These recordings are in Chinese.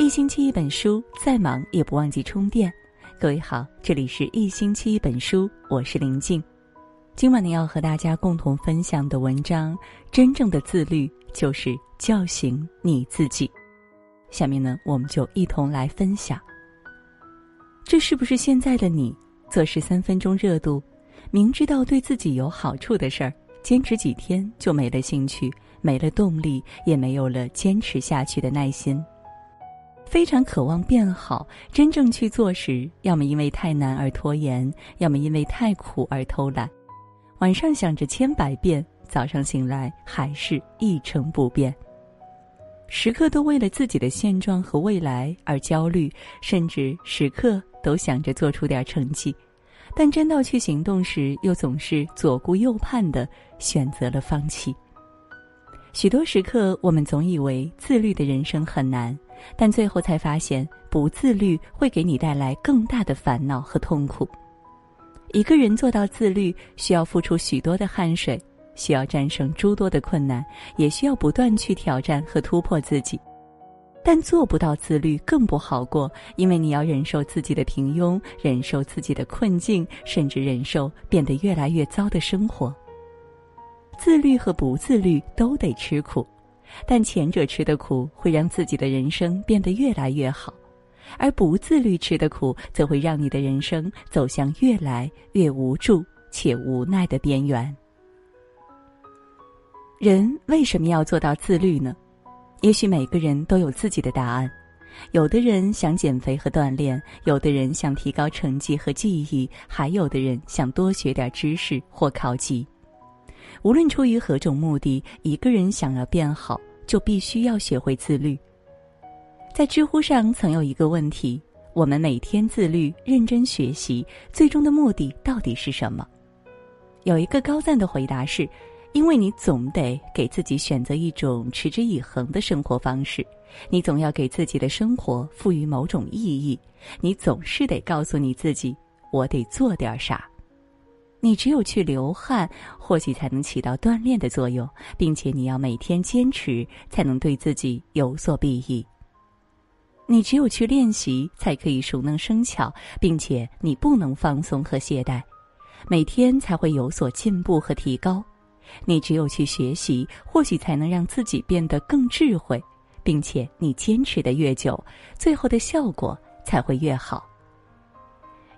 一星期一本书，再忙也不忘记充电。各位好，这里是一星期一本书，我是林静。今晚呢，要和大家共同分享的文章，真正的自律就是叫醒你自己。下面呢，我们就一同来分享。这是不是现在的你做事三分钟热度，明知道对自己有好处的事儿，坚持几天就没了兴趣？没了动力，也没有了坚持下去的耐心。非常渴望变好，真正去做时，要么因为太难而拖延，要么因为太苦而偷懒。晚上想着千百遍，早上醒来还是一成不变。时刻都为了自己的现状和未来而焦虑，甚至时刻都想着做出点成绩，但真到去行动时，又总是左顾右盼的选择了放弃。许多时刻，我们总以为自律的人生很难，但最后才发现，不自律会给你带来更大的烦恼和痛苦。一个人做到自律，需要付出许多的汗水，需要战胜诸多的困难，也需要不断去挑战和突破自己。但做不到自律更不好过，因为你要忍受自己的平庸，忍受自己的困境，甚至忍受变得越来越糟的生活。自律和不自律都得吃苦，但前者吃的苦会让自己的人生变得越来越好，而不自律吃的苦则会让你的人生走向越来越无助且无奈的边缘。人为什么要做到自律呢？也许每个人都有自己的答案。有的人想减肥和锻炼，有的人想提高成绩和记忆，还有的人想多学点知识或考级。无论出于何种目的，一个人想要变好，就必须要学会自律。在知乎上曾有一个问题：我们每天自律、认真学习，最终的目的到底是什么？有一个高赞的回答是：因为你总得给自己选择一种持之以恒的生活方式，你总要给自己的生活赋予某种意义，你总是得告诉你自己：我得做点啥。你只有去流汗，或许才能起到锻炼的作用，并且你要每天坚持，才能对自己有所裨益。你只有去练习，才可以熟能生巧，并且你不能放松和懈怠，每天才会有所进步和提高。你只有去学习，或许才能让自己变得更智慧，并且你坚持的越久，最后的效果才会越好。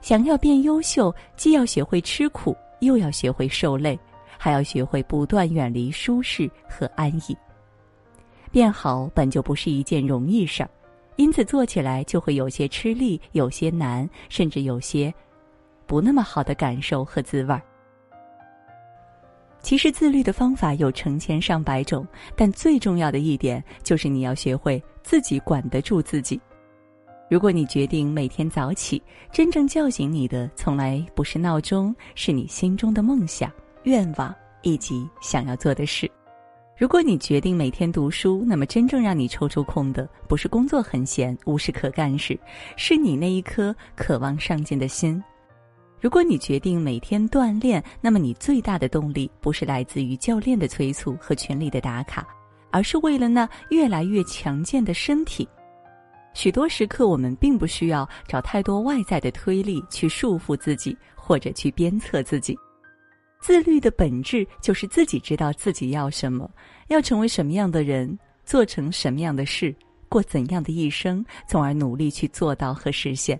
想要变优秀，既要学会吃苦，又要学会受累，还要学会不断远离舒适和安逸。变好本就不是一件容易事儿，因此做起来就会有些吃力，有些难，甚至有些不那么好的感受和滋味儿。其实自律的方法有成千上百种，但最重要的一点就是你要学会自己管得住自己。如果你决定每天早起，真正叫醒你的从来不是闹钟，是你心中的梦想、愿望以及想要做的事。如果你决定每天读书，那么真正让你抽出空的不是工作很闲、无事可干时，是你那一颗渴望上进的心。如果你决定每天锻炼，那么你最大的动力不是来自于教练的催促和群里的打卡，而是为了那越来越强健的身体。许多时刻，我们并不需要找太多外在的推力去束缚自己，或者去鞭策自己。自律的本质就是自己知道自己要什么，要成为什么样的人，做成什么样的事，过怎样的一生，从而努力去做到和实现。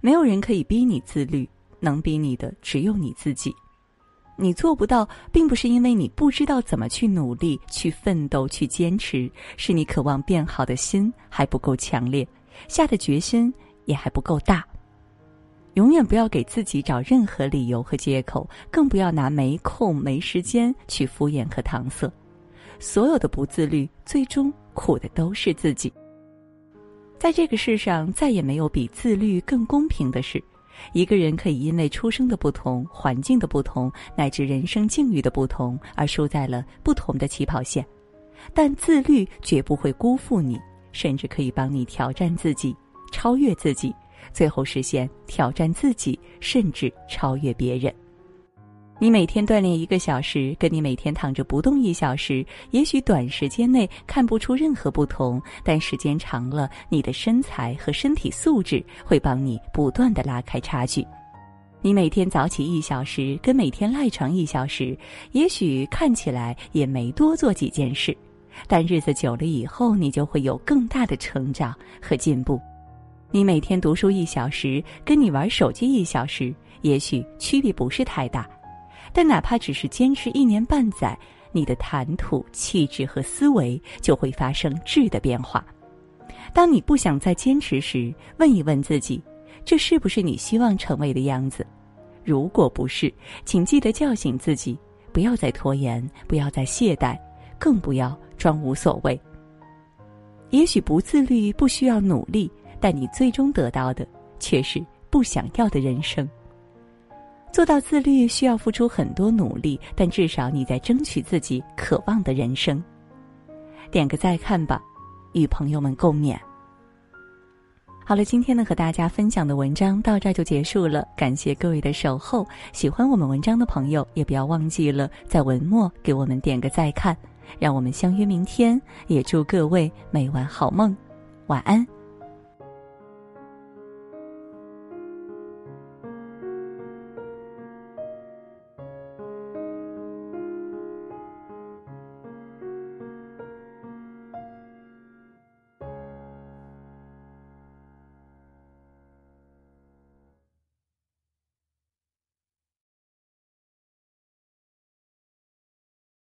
没有人可以逼你自律，能逼你的只有你自己。你做不到，并不是因为你不知道怎么去努力、去奋斗、去坚持，是你渴望变好的心还不够强烈，下的决心也还不够大。永远不要给自己找任何理由和借口，更不要拿没空、没时间去敷衍和搪塞。所有的不自律，最终苦的都是自己。在这个世上，再也没有比自律更公平的事。一个人可以因为出生的不同、环境的不同，乃至人生境遇的不同，而输在了不同的起跑线，但自律绝不会辜负你，甚至可以帮你挑战自己、超越自己，最后实现挑战自己，甚至超越别人。你每天锻炼一个小时，跟你每天躺着不动一小时，也许短时间内看不出任何不同，但时间长了，你的身材和身体素质会帮你不断的拉开差距。你每天早起一小时，跟每天赖床一小时，也许看起来也没多做几件事，但日子久了以后，你就会有更大的成长和进步。你每天读书一小时，跟你玩手机一小时，也许区别不是太大。但哪怕只是坚持一年半载，你的谈吐、气质和思维就会发生质的变化。当你不想再坚持时，问一问自己：这是不是你希望成为的样子？如果不是，请记得叫醒自己，不要再拖延，不要再懈怠，更不要装无所谓。也许不自律不需要努力，但你最终得到的却是不想要的人生。做到自律需要付出很多努力，但至少你在争取自己渴望的人生。点个再看吧，与朋友们共勉。好了，今天呢和大家分享的文章到这就结束了，感谢各位的守候。喜欢我们文章的朋友，也不要忘记了在文末给我们点个再看。让我们相约明天，也祝各位每晚好梦，晚安。